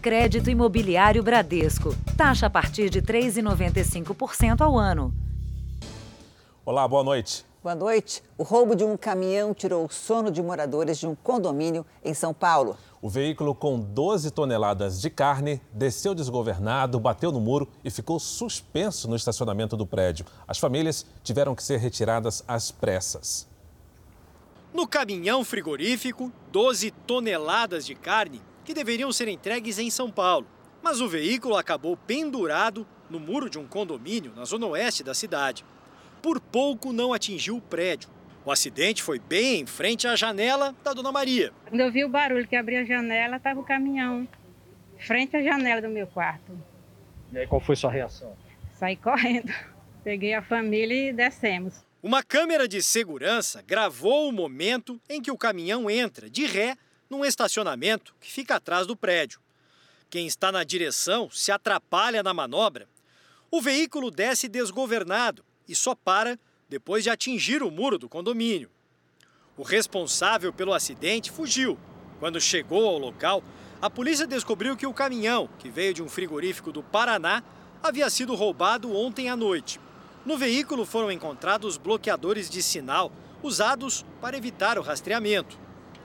Crédito Imobiliário Bradesco. Taxa a partir de 3,95% ao ano. Olá, boa noite. Boa noite. O roubo de um caminhão tirou o sono de moradores de um condomínio em São Paulo. O veículo com 12 toneladas de carne desceu desgovernado, bateu no muro e ficou suspenso no estacionamento do prédio. As famílias tiveram que ser retiradas às pressas. No caminhão frigorífico, 12 toneladas de carne que deveriam ser entregues em São Paulo. Mas o veículo acabou pendurado no muro de um condomínio na zona oeste da cidade por pouco não atingiu o prédio. O acidente foi bem em frente à janela da Dona Maria. Quando eu vi o barulho que abriu a janela, estava o caminhão frente à janela do meu quarto. E aí, qual foi sua reação? Saí correndo. Peguei a família e descemos. Uma câmera de segurança gravou o momento em que o caminhão entra de ré num estacionamento que fica atrás do prédio. Quem está na direção se atrapalha na manobra. O veículo desce desgovernado e só para depois de atingir o muro do condomínio. O responsável pelo acidente fugiu. Quando chegou ao local, a polícia descobriu que o caminhão, que veio de um frigorífico do Paraná, havia sido roubado ontem à noite. No veículo foram encontrados bloqueadores de sinal usados para evitar o rastreamento.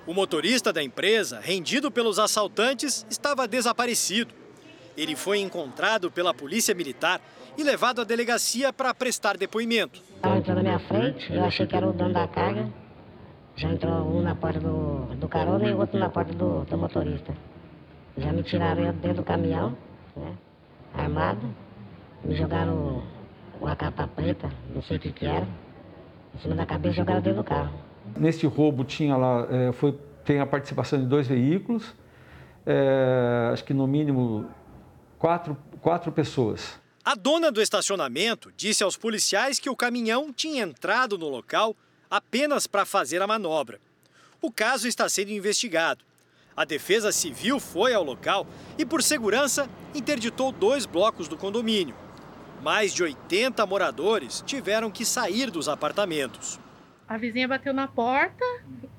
O motorista da empresa, rendido pelos assaltantes, estava desaparecido. Ele foi encontrado pela polícia militar e levado à delegacia para prestar depoimento. Ela entrou na minha frente, eu achei que era o dono da carga. Já entrou um na porta do, do carona e o outro na porta do, do motorista. Já me tiraram dentro do caminhão, né, armado. Me jogaram uma capa preta, não sei o que, que era, em cima da cabeça e jogaram dentro do carro. Neste roubo tinha lá, é, foi, tem a participação de dois veículos, é, acho que no mínimo quatro, quatro pessoas. A dona do estacionamento disse aos policiais que o caminhão tinha entrado no local apenas para fazer a manobra. O caso está sendo investigado. A Defesa Civil foi ao local e, por segurança, interditou dois blocos do condomínio. Mais de 80 moradores tiveram que sair dos apartamentos. A vizinha bateu na porta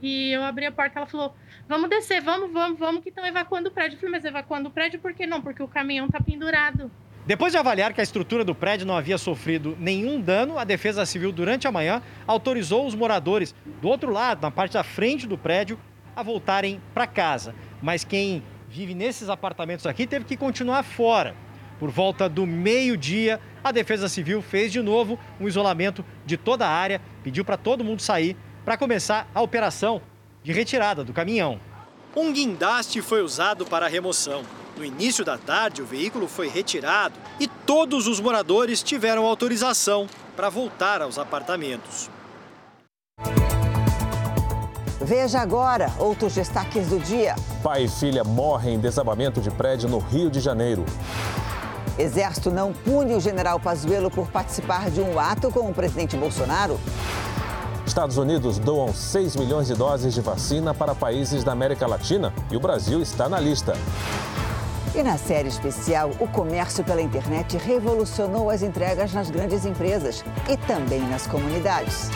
e eu abri a porta. Ela falou: Vamos descer, vamos, vamos, vamos, que estão evacuando o prédio. Eu falei: Mas evacuando o prédio por que não? Porque o caminhão está pendurado. Depois de avaliar que a estrutura do prédio não havia sofrido nenhum dano, a Defesa Civil, durante a manhã, autorizou os moradores do outro lado, na parte da frente do prédio, a voltarem para casa. Mas quem vive nesses apartamentos aqui teve que continuar fora. Por volta do meio-dia, a Defesa Civil fez de novo um isolamento de toda a área, pediu para todo mundo sair para começar a operação de retirada do caminhão. Um guindaste foi usado para a remoção. No início da tarde, o veículo foi retirado e todos os moradores tiveram autorização para voltar aos apartamentos. Veja agora outros destaques do dia. Pai e filha morrem em desabamento de prédio no Rio de Janeiro. Exército não pune o general Pazuello por participar de um ato com o presidente Bolsonaro. Estados Unidos doam 6 milhões de doses de vacina para países da América Latina e o Brasil está na lista. E na série especial, o comércio pela internet revolucionou as entregas nas grandes empresas e também nas comunidades.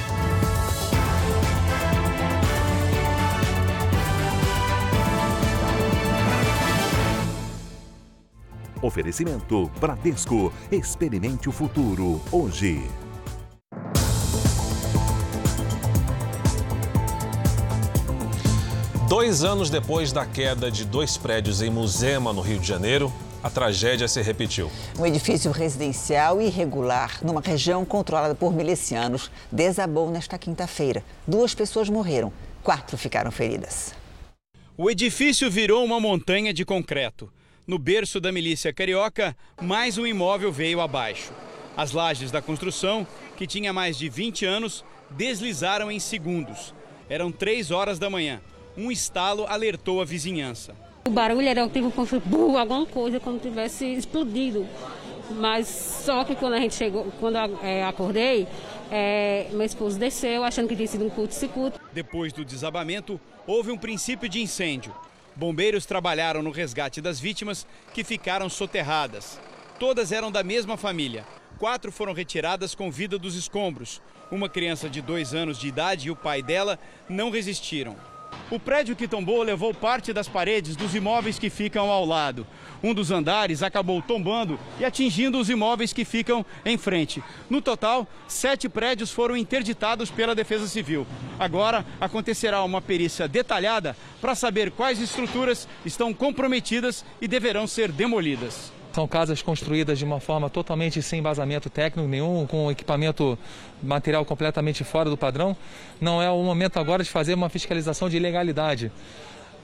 Oferecimento Bradesco. Experimente o futuro hoje. Dois anos depois da queda de dois prédios em Muzema, no Rio de Janeiro, a tragédia se repetiu. Um edifício residencial irregular numa região controlada por milicianos desabou nesta quinta-feira. Duas pessoas morreram, quatro ficaram feridas. O edifício virou uma montanha de concreto. No berço da milícia carioca, mais um imóvel veio abaixo. As lajes da construção, que tinha mais de 20 anos, deslizaram em segundos. Eram três horas da manhã um estalo alertou a vizinhança. O barulho era tipo um alguma coisa como tivesse explodido. Mas só que quando a gente chegou, quando é, acordei, é, meu esposo desceu achando que tinha sido um curto-circuito. Depois do desabamento, houve um princípio de incêndio. Bombeiros trabalharam no resgate das vítimas que ficaram soterradas. Todas eram da mesma família. Quatro foram retiradas com vida dos escombros. Uma criança de dois anos de idade e o pai dela não resistiram O prédio que tombou levou parte das paredes dos imóveis que ficam ao lado. Um dos andares acabou tombando e atingindo os imóveis que ficam em frente. No total, sete prédios foram interditados pela Defesa Civil. Agora acontecerá uma perícia detalhada para saber quais estruturas estão comprometidas e deverão ser demolidas. São casas construídas de uma forma totalmente sem embasamento técnico nenhum, com equipamento material completamente fora do padrão. Não é o momento agora de fazer uma fiscalização de ilegalidade.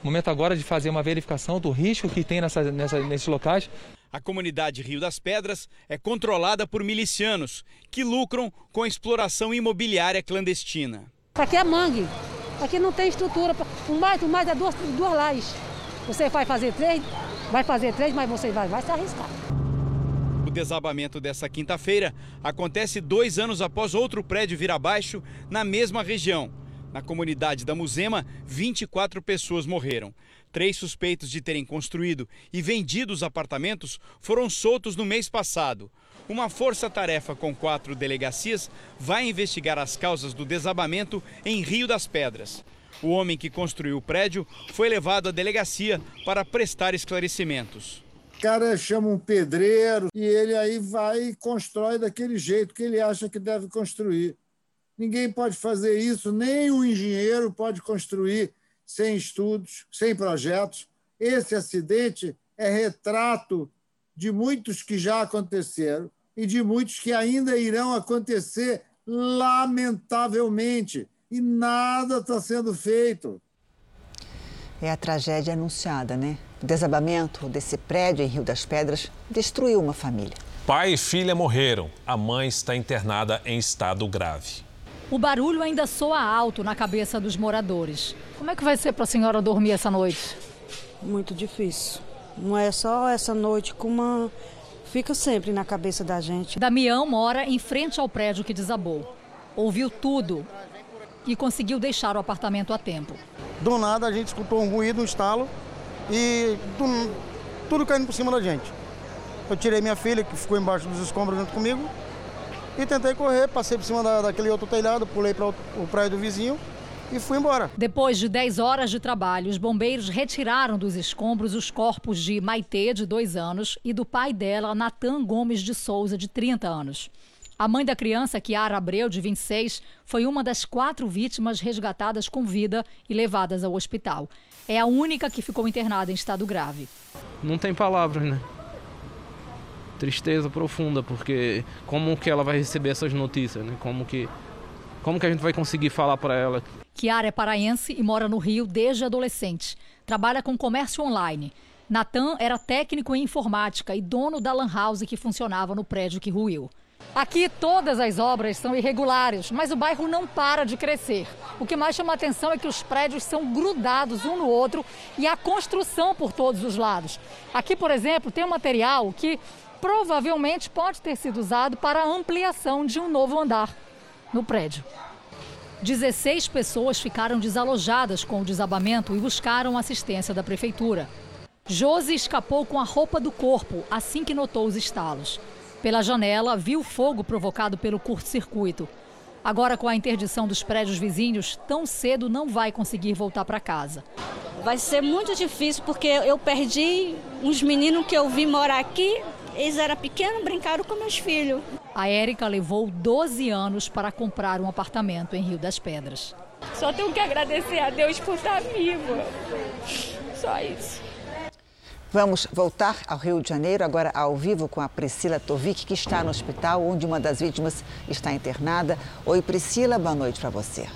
O momento agora de fazer uma verificação do risco que tem nessa, nessa, nesses locais. A comunidade Rio das Pedras é controlada por milicianos que lucram com a exploração imobiliária clandestina. Aqui é mangue. Aqui não tem estrutura. O mais, o mais é duas, duas lajes. Você vai fazer três, vai fazer três, mas você vai, vai se arriscar. O desabamento dessa quinta-feira acontece dois anos após outro prédio vir abaixo na mesma região. Na comunidade da Muzema, 24 pessoas morreram. Três suspeitos de terem construído e vendido os apartamentos foram soltos no mês passado. Uma força-tarefa com quatro delegacias vai investigar as causas do desabamento em Rio das Pedras. O homem que construiu o prédio foi levado à delegacia para prestar esclarecimentos. O cara chama um pedreiro e ele aí vai e constrói daquele jeito que ele acha que deve construir. Ninguém pode fazer isso, nem o engenheiro pode construir sem estudos, sem projetos. Esse acidente é retrato de muitos que já aconteceram e de muitos que ainda irão acontecer, lamentavelmente e nada está sendo feito. É a tragédia anunciada, né? O desabamento desse prédio em Rio das Pedras destruiu uma família. Pai e filha morreram. A mãe está internada em estado grave. O barulho ainda soa alto na cabeça dos moradores. Como é que vai ser para a senhora dormir essa noite? Muito difícil. Não é só essa noite, como fica sempre na cabeça da gente. Damião mora em frente ao prédio que desabou. Ouviu tudo e conseguiu deixar o apartamento a tempo. Do nada a gente escutou um ruído, um estalo e do, tudo caindo por cima da gente. Eu tirei minha filha, que ficou embaixo dos escombros junto comigo, e tentei correr, passei por cima da, daquele outro telhado, pulei para o, prédio do vizinho e fui embora. Depois de 10 horas de trabalho, os bombeiros retiraram dos escombros os corpos de Maitê, de 2 anos, e do pai dela, Natan Gomes de Souza, de 30 anos. A mãe da criança, Kiara Abreu, de 26, foi uma das quatro vítimas resgatadas com vida e levadas ao hospital. É a única que ficou internada em estado grave. Não tem palavras, né? Tristeza profunda, porque como que ela vai receber essas notícias, né? Como que, como que a gente vai conseguir falar para ela? Kiara é paraense e mora no Rio desde adolescente. Trabalha com comércio online. Natan era técnico em informática e dono da lan house que funcionava no prédio que ruiu. Aqui todas as obras são irregulares, mas o bairro não para de crescer. O que mais chama atenção é que os prédios são grudados um no outro e há construção por todos os lados. Aqui, por exemplo, tem um material que provavelmente pode ter sido usado para a ampliação de um novo andar no prédio. 16 pessoas ficaram desalojadas com o desabamento e buscaram assistência da prefeitura. Josi escapou com a roupa do corpo assim que notou os estalos. Pela janela, viu fogo provocado pelo curto-circuito. Agora, com a interdição dos prédios vizinhos, tão cedo não vai conseguir voltar para casa. Vai ser muito difícil porque eu perdi uns meninos que eu vi morar aqui. Eles eram pequenos, brincaram com meus filhos. A Érica levou 12 anos para comprar um apartamento em Rio das Pedras. Só tenho que agradecer a Deus por estar viva. Só isso. Vamos voltar ao Rio de Janeiro, agora ao vivo com a Priscila Tovic, que está no hospital, onde uma das vítimas está internada. Oi, Priscila, boa noite para você.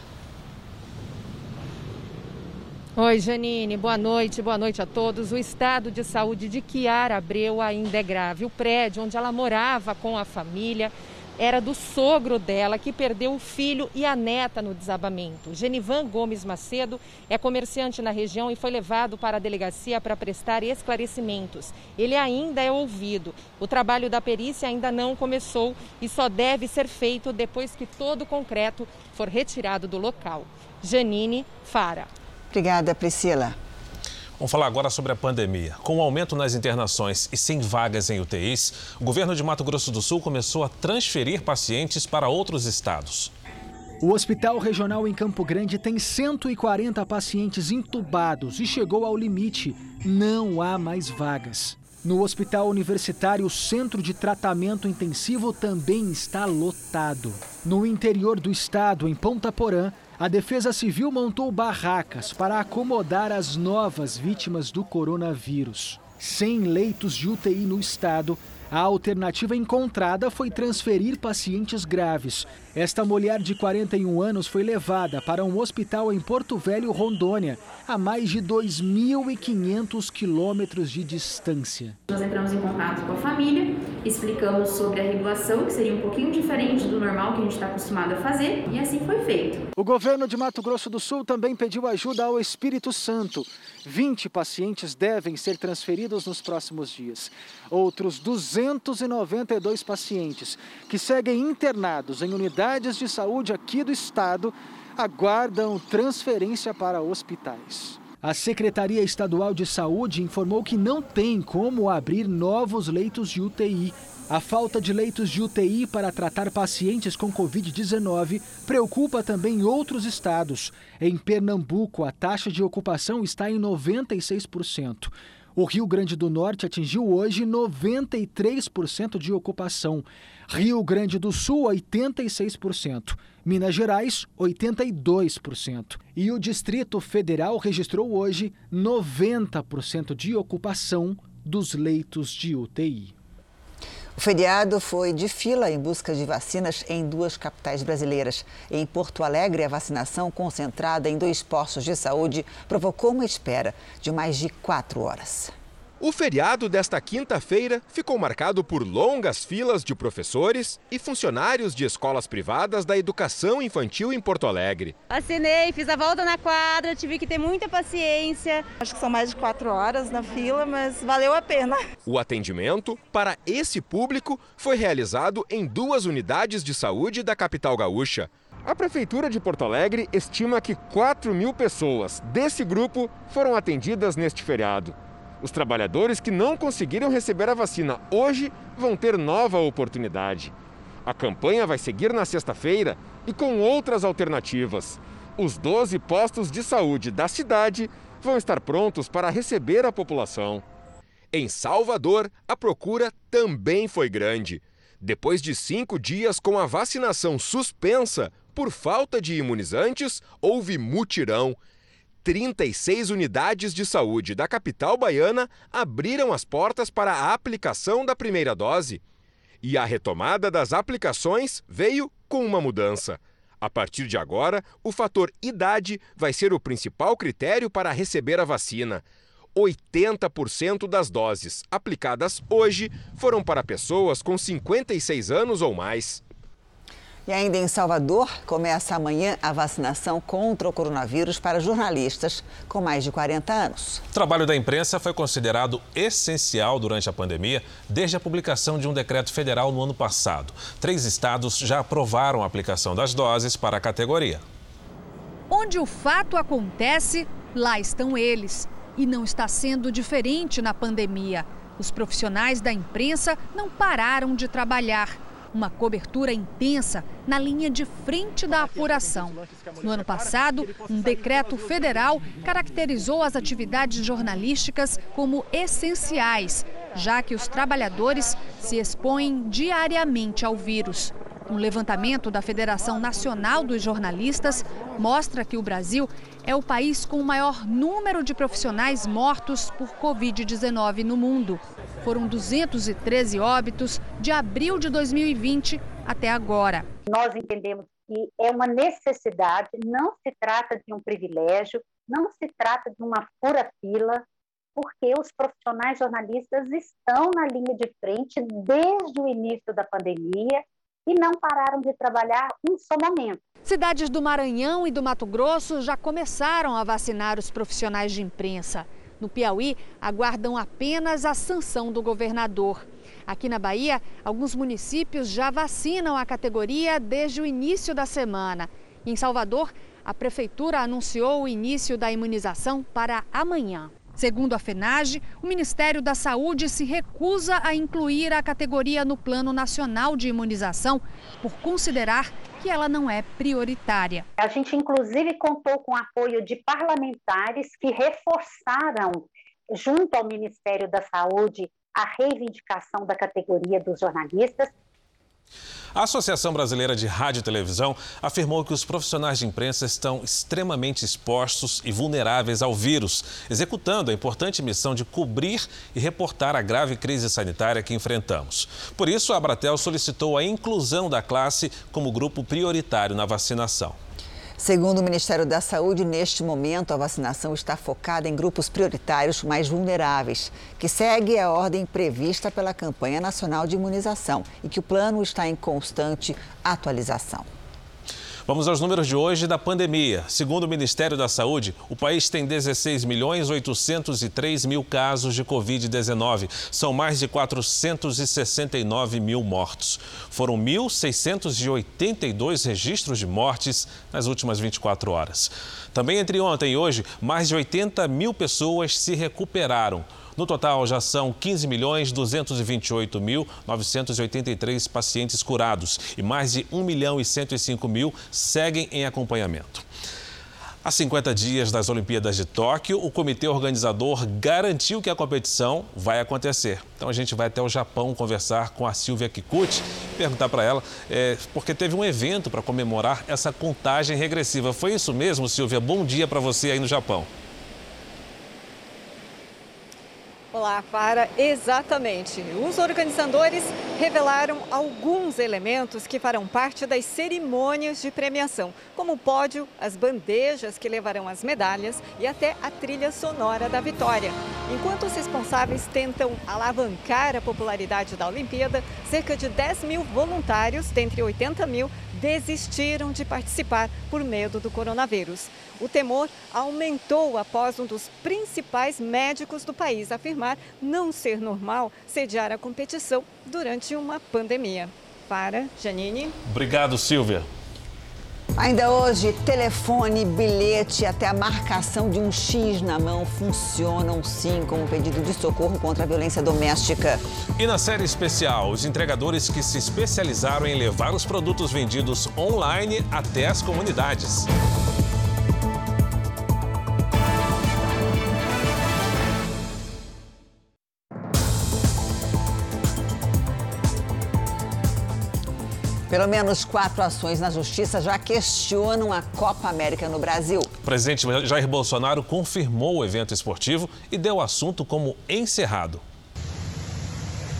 Oi, Janine, boa noite, boa noite a todos. O estado de saúde de Kiara Abreu ainda é grave. O prédio onde ela morava com a família era do sogro dela, que perdeu o filho e a neta no desabamento. Genivan Gomes Macedo é comerciante na região e foi levado para a delegacia para prestar esclarecimentos. Ele ainda é ouvido. O trabalho da perícia ainda não começou e só deve ser feito depois que todo o concreto for retirado do local. Janine Fara. Obrigada, Priscila. Vamos falar agora sobre a pandemia. Com o aumento nas internações e sem vagas em UTIs, o governo de Mato Grosso do Sul começou a transferir pacientes para outros estados. O Hospital Regional em Campo Grande tem 140 pacientes intubados e chegou ao limite. Não há mais vagas. No Hospital Universitário, o Centro de Tratamento Intensivo também está lotado. No interior do estado, em Ponta Porã, a Defesa Civil montou barracas para acomodar as novas vítimas do coronavírus. Sem leitos de UTI no estado, a alternativa encontrada foi transferir pacientes graves. Esta mulher de 41 anos foi levada para um hospital em Porto Velho, Rondônia, a mais de 2.500 quilômetros de distância. Nós entramos em contato com a família, explicamos sobre a regulação, que seria um pouquinho diferente do normal que a gente está acostumado a fazer, e assim foi feito. O governo de Mato Grosso do Sul também pediu ajuda ao Espírito Santo. 20 pacientes devem ser transferidos nos próximos dias. Outros 292 pacientes que seguem internados em unidades de saúde aqui do estado aguardam transferência para hospitais. A Secretaria Estadual de Saúde informou que não tem como abrir novos leitos de UTI. A falta de leitos de UTI para tratar pacientes com Covid-19 preocupa também outros estados. Em Pernambuco, a taxa de ocupação está em 96%. O Rio Grande do Norte atingiu hoje 93% de ocupação. Rio Grande do Sul, 86%. Minas Gerais, 82%. E o Distrito Federal registrou hoje 90% de ocupação dos leitos de UTI. O feriado foi de fila em busca de vacinas em duas capitais brasileiras. Em Porto Alegre, a vacinação concentrada em dois postos de saúde provocou uma espera de mais de quatro horas. O feriado desta quinta-feira ficou marcado por longas filas de professores e funcionários de escolas privadas da educação infantil em Porto Alegre. Vacinei, fiz a volta na quadra, tive que ter muita paciência. Acho que são mais de quatro horas na fila, mas valeu a pena. O atendimento para esse público foi realizado em duas unidades de saúde da capital gaúcha. A Prefeitura de Porto Alegre estima que 4 mil pessoas desse grupo foram atendidas neste feriado. Os trabalhadores que não conseguiram receber a vacina hoje vão ter nova oportunidade. A campanha vai seguir na sexta-feira e com outras alternativas. Os 12 postos de saúde da cidade vão estar prontos para receber a população. Em Salvador, a procura também foi grande. Depois de cinco dias com a vacinação suspensa por falta de imunizantes, houve mutirão 36 unidades de saúde da capital baiana abriram as portas para a aplicação da primeira dose. E a retomada das aplicações veio com uma mudança. A partir de agora, o fator idade vai ser o principal critério para receber a vacina. 80% das doses aplicadas hoje foram para pessoas com 56 anos ou mais. E ainda em Salvador, começa amanhã a vacinação contra o coronavírus para jornalistas com mais de 40 anos. O trabalho da imprensa foi considerado essencial durante a pandemia, desde a publicação de um decreto federal no ano passado. Três estados já aprovaram a aplicação das doses para a categoria. Onde o fato acontece, lá estão eles. E não está sendo diferente na pandemia. Os profissionais da imprensa não pararam de trabalhar uma cobertura intensa na linha de frente da apuração. No ano passado, um decreto federal caracterizou as atividades jornalísticas como essenciais, já que os trabalhadores se expõem diariamente ao vírus. Um levantamento da Federação Nacional dos Jornalistas mostra que o Brasil é o país com o maior número de profissionais mortos por Covid-19 no mundo. Foram 213 óbitos de abril de 2020 até agora. Nós entendemos que é uma necessidade, não se trata de um privilégio, não se trata de uma fura-fila, porque os profissionais jornalistas estão na linha de frente desde o início da pandemia e não pararam de trabalhar um só momento. Cidades do Maranhão e do Mato Grosso já começaram a vacinar os profissionais de imprensa. No Piauí, aguardam apenas a sanção do governador. Aqui na Bahia, alguns municípios já vacinam a categoria desde o início da semana. Em Salvador, a prefeitura anunciou o início da imunização para amanhã. Segundo a FENAGE, o Ministério da Saúde se recusa a incluir a categoria no Plano Nacional de Imunização por considerar que ela não é prioritária. A gente, inclusive, contou com o apoio de parlamentares que reforçaram, junto ao Ministério da Saúde, a reivindicação da categoria dos jornalistas a Associação Brasileira de Rádio e Televisão afirmou que os profissionais de imprensa estão extremamente expostos e vulneráveis ao vírus, executando a importante missão de cobrir e reportar a grave crise sanitária que enfrentamos. Por isso, a Abratel solicitou a inclusão da classe como grupo prioritário na vacinação. Segundo o Ministério da Saúde, neste momento a vacinação está focada em grupos prioritários mais vulneráveis, que segue a ordem prevista pela campanha nacional de imunização e que o plano está em constante atualização. Vamos aos números de hoje da pandemia. Segundo o Ministério da Saúde, o país tem 16 milhões 803 mil casos de Covid-19. São mais de 469 mil mortos. Foram 1.682 registros de mortes nas últimas 24 horas. Também entre ontem e hoje, mais de 80 mil pessoas se recuperaram. No total, já são 15 milhões 228 mil 983 pacientes curados e mais de 1 milhão e 105 mil seguem em acompanhamento. Há 50 dias das Olimpíadas de Tóquio, o comitê organizador garantiu que a competição vai acontecer. Então a gente vai até o Japão conversar com a Silvia Kikuchi, perguntar para ela, é, porque teve um evento para comemorar essa contagem regressiva. Foi isso mesmo, Silvia? Bom dia para você aí no Japão. Olá, para exatamente. Os organizadores revelaram alguns elementos que farão parte das cerimônias de premiação, como o pódio, as bandejas que levarão as medalhas e até a trilha sonora da vitória. Enquanto os responsáveis tentam alavancar a popularidade da Olimpíada, cerca de 10 mil voluntários, dentre 80 mil, desistiram de participar por medo do coronavírus. O temor aumentou após um dos principais médicos do país afirmar não ser normal sediar a competição durante uma pandemia. Para Janine. Obrigado, Silvia. Ainda hoje, telefone, bilhete até a marcação de um X na mão funcionam sim como pedido de socorro contra a violência doméstica. E na série especial, os entregadores que se especializaram em levar os produtos vendidos online até as comunidades. Pelo menos quatro ações na justiça já questionam a Copa América no Brasil. O presidente Jair Bolsonaro confirmou o evento esportivo e deu o assunto como encerrado.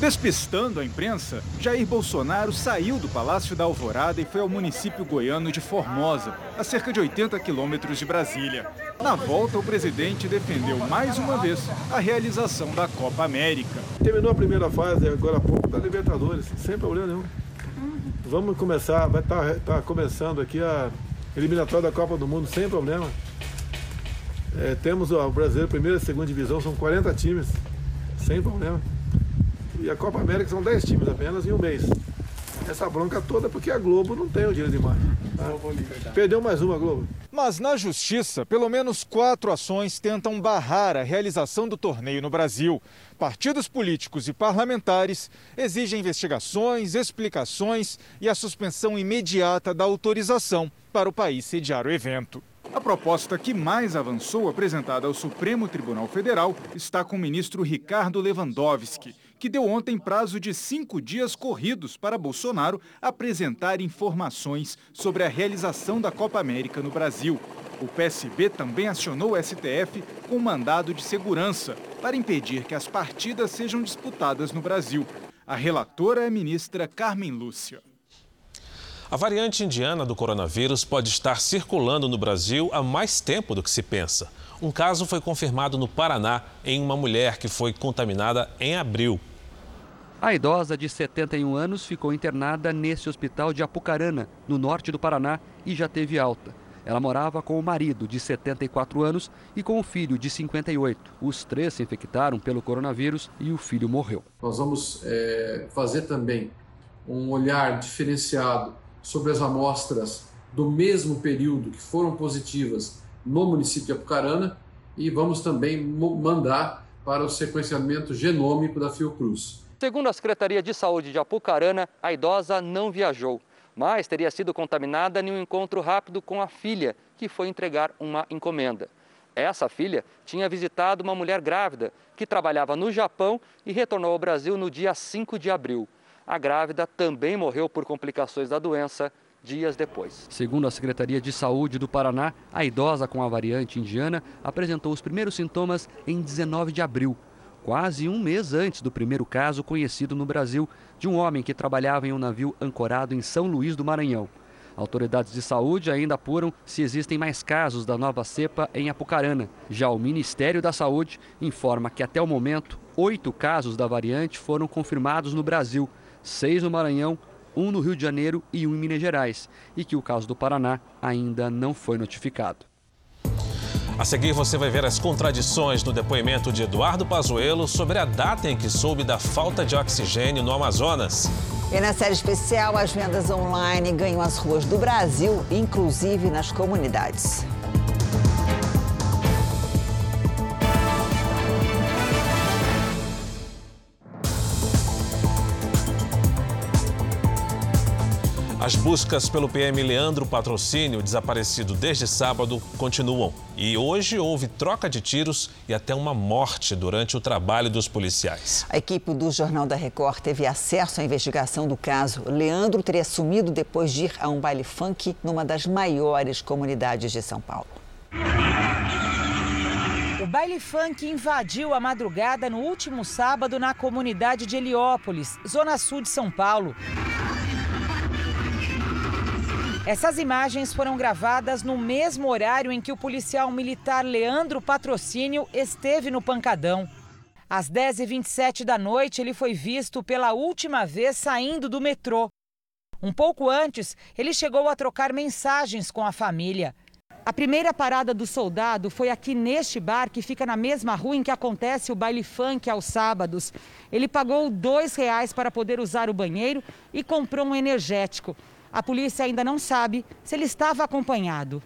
Despistando a imprensa, Jair Bolsonaro saiu do Palácio da Alvorada e foi ao município goiano de Formosa, a cerca de 80 quilômetros de Brasília. Na volta, o presidente defendeu mais uma vez a realização da Copa América. Terminou a primeira fase, agora há pouco, da Libertadores, sem problema nenhum. Vamos começar, vai estar tá, tá começando aqui a eliminatória da Copa do Mundo sem problema. É, temos o brasileiro primeira e segunda divisão, são 40 times, sem problema. E a Copa América são 10 times apenas em um mês. Essa bronca toda porque a Globo não tem o direito de imagem. Tá? Perdeu mais uma Globo. Mas na justiça, pelo menos quatro ações tentam barrar a realização do torneio no Brasil partidos políticos e parlamentares exigem investigações, explicações e a suspensão imediata da autorização para o país sediar o evento. A proposta que mais avançou, apresentada ao Supremo Tribunal Federal, está com o ministro Ricardo Lewandowski, que deu ontem prazo de cinco dias corridos para Bolsonaro apresentar informações sobre a realização da Copa América no Brasil. O PSB também acionou o STF com mandado de segurança para impedir que as partidas sejam disputadas no Brasil. A relatora é a ministra Carmen Lúcia. A variante indiana do coronavírus pode estar circulando no Brasil há mais tempo do que se pensa. Um caso foi confirmado no Paraná em uma mulher que foi contaminada em abril. A idosa de 71 anos ficou internada nesse hospital de Apucarana, no norte do Paraná, e já teve alta. Ela morava com o marido, de 74 anos, e com o filho, de 58. Os três se infectaram pelo coronavírus e o filho morreu. Nós vamos é, fazer também um olhar diferenciado sobre as amostras do mesmo período que foram positivas no município de Apucarana e vamos também mandar para o sequenciamento genômico da Fiocruz. Segundo a Secretaria de Saúde de Apucarana, a idosa não viajou, mas teria sido contaminada em um encontro rápido com a filha, que foi entregar uma encomenda. Essa filha tinha visitado uma mulher grávida que trabalhava no Japão e retornou ao Brasil no dia 5 de abril. A grávida também morreu por complicações da doença dias depois. Segundo a Secretaria de Saúde do Paraná, a idosa com a variante indiana apresentou os primeiros sintomas em 19 de abril, quase um mês antes do primeiro caso conhecido no Brasil de um homem que trabalhava em um navio ancorado em São Luís do Maranhão. Autoridades de saúde ainda apuram se existem mais casos da nova cepa em Apucarana. Já o Ministério da Saúde informa que até o momento, oito casos da variante foram confirmados no Brasil, seis no Maranhão, um no Rio de Janeiro e um em Minas Gerais, e que o caso do Paraná ainda não foi notificado. A seguir, você vai ver as contradições no depoimento de Eduardo Pazuello sobre a data em que soube da falta de oxigênio no Amazonas. E na série especial, as vendas online ganham as ruas do Brasil, inclusive nas comunidades. As buscas pelo PM Leandro Patrocínio, desaparecido desde sábado, continuam. E hoje houve troca de tiros e até uma morte durante o trabalho dos policiais. A equipe do Jornal da Record teve acesso à investigação do caso. Leandro teria sumido depois de ir a um baile funk numa das maiores comunidades de São Paulo. O baile funk invadiu a madrugada no último sábado na comunidade de Heliópolis, zona sul de São Paulo. Essas imagens foram gravadas no mesmo horário em que o policial militar Leandro Patrocínio esteve no pancadão. Às 10h27 da noite, ele foi visto pela última vez saindo do metrô. Um pouco antes, ele chegou a trocar mensagens com a família. A primeira parada do soldado foi aqui neste bar, que fica na mesma rua em que acontece o baile funk aos sábados. Ele pagou dois reais para poder usar o banheiro e comprou um energético. A polícia ainda não sabe se ele estava acompanhado.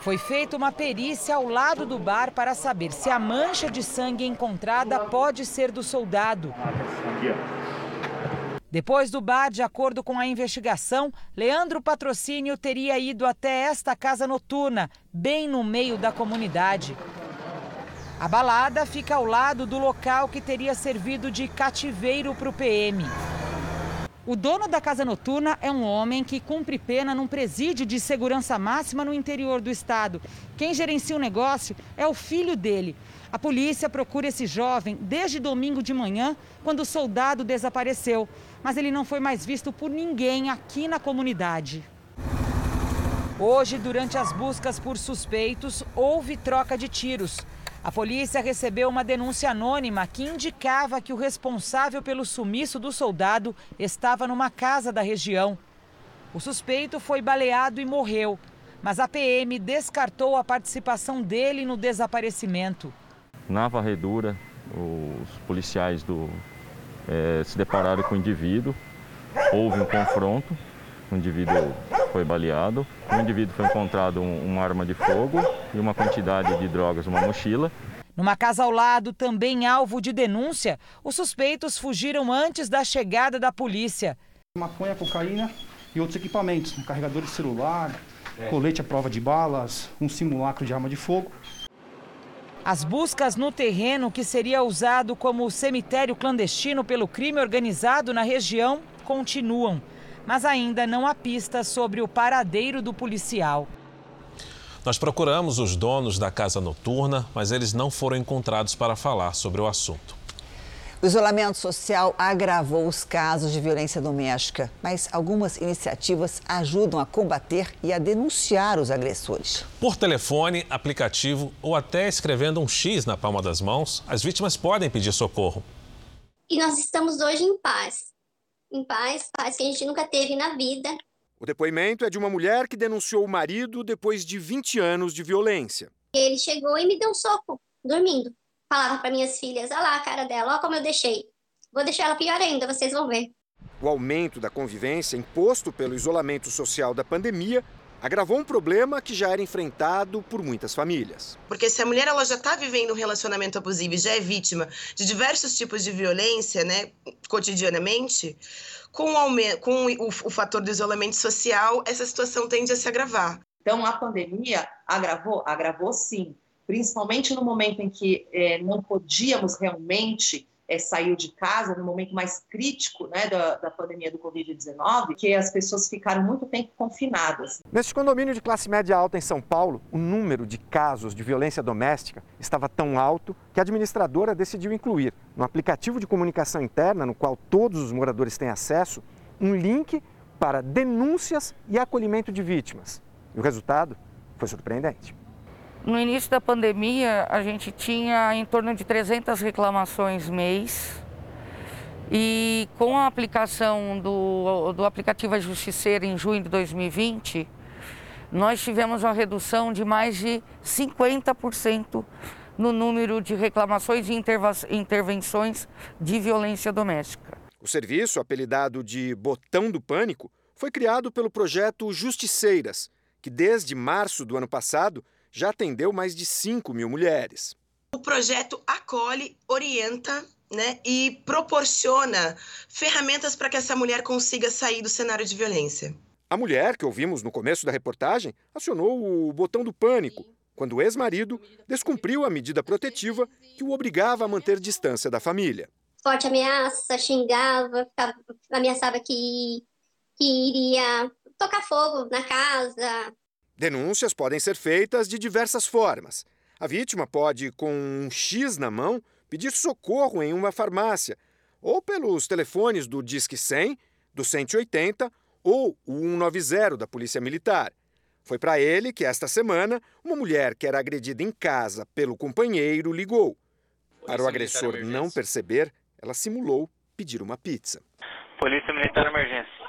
Foi feita uma perícia ao lado do bar para saber se a mancha de sangue encontrada pode ser do soldado. Depois do bar, de acordo com a investigação, Leandro Patrocínio teria ido até esta casa noturna, bem no meio da comunidade. A balada fica ao lado do local que teria servido de cativeiro para o PM. O dono da casa noturna é um homem que cumpre pena num presídio de segurança máxima no interior do estado. Quem gerencia o negócio é o filho dele. A polícia procura esse jovem desde domingo de manhã, quando o soldado desapareceu. Mas ele não foi mais visto por ninguém aqui na comunidade. Hoje, durante as buscas por suspeitos, houve troca de tiros. A polícia recebeu uma denúncia anônima que indicava que o responsável pelo sumiço do soldado estava numa casa da região. O suspeito foi baleado e morreu, mas a PM descartou a participação dele no desaparecimento. Na varredura, os policiais do, é, se depararam com o indivíduo, houve um confronto, o indivíduo foi baleado, no indivíduo foi encontrado um, uma arma de fogo e uma quantidade de drogas, uma mochila. Numa casa ao lado, também alvo de denúncia, os suspeitos fugiram antes da chegada da polícia. Maconha, cocaína e outros equipamentos, um carregador de celular, colete à prova de balas, um simulacro de arma de fogo. As buscas no terreno que seria usado como cemitério clandestino pelo crime organizado na região continuam mas ainda não há pistas sobre o paradeiro do policial. Nós procuramos os donos da casa noturna, mas eles não foram encontrados para falar sobre o assunto. O isolamento social agravou os casos de violência doméstica, mas algumas iniciativas ajudam a combater e a denunciar os agressores. Por telefone, aplicativo ou até escrevendo um X na palma das mãos, as vítimas podem pedir socorro. E nós estamos hoje em paz em paz, paz que a gente nunca teve na vida. O depoimento é de uma mulher que denunciou o marido depois de 20 anos de violência. Ele chegou e me deu um soco, dormindo. Falava para minhas filhas: olha lá a cara dela, olha como eu deixei. Vou deixar ela pior ainda, vocês vão ver. O aumento da convivência imposto pelo isolamento social da pandemia agravou um problema que já era enfrentado por muitas famílias. Porque se a mulher ela já está vivendo um relacionamento abusivo e já é vítima de diversos tipos de violência, né, cotidianamente, com, o, aumento, com o, o fator do isolamento social, essa situação tende a se agravar. Então, a pandemia agravou? Agravou sim. Principalmente no momento em que é, não podíamos realmente é, saiu de casa no momento mais crítico né, da, da pandemia do Covid-19, que as pessoas ficaram muito tempo confinadas. Neste condomínio de classe média alta em São Paulo, o número de casos de violência doméstica estava tão alto que a administradora decidiu incluir no aplicativo de comunicação interna, no qual todos os moradores têm acesso, um link para denúncias e acolhimento de vítimas. E o resultado foi surpreendente. No início da pandemia, a gente tinha em torno de 300 reclamações mês. E com a aplicação do, do aplicativo Justiceira em junho de 2020, nós tivemos uma redução de mais de 50% no número de reclamações e intervenções de violência doméstica. O serviço, apelidado de Botão do Pânico, foi criado pelo projeto Justiceiras, que desde março do ano passado já atendeu mais de 5 mil mulheres. O projeto acolhe, orienta né, e proporciona ferramentas para que essa mulher consiga sair do cenário de violência. A mulher, que ouvimos no começo da reportagem, acionou o botão do pânico quando o ex-marido descumpriu a medida protetiva que o obrigava a manter distância da família. Forte ameaça, xingava, ameaçava que, que iria tocar fogo na casa, Denúncias podem ser feitas de diversas formas. A vítima pode, com um X na mão, pedir socorro em uma farmácia, ou pelos telefones do Disque 100, do 180 ou o 190 da Polícia Militar. Foi para ele que, esta semana, uma mulher que era agredida em casa pelo companheiro ligou. Para o agressor não perceber, ela simulou pedir uma pizza. Polícia Militar Emergência.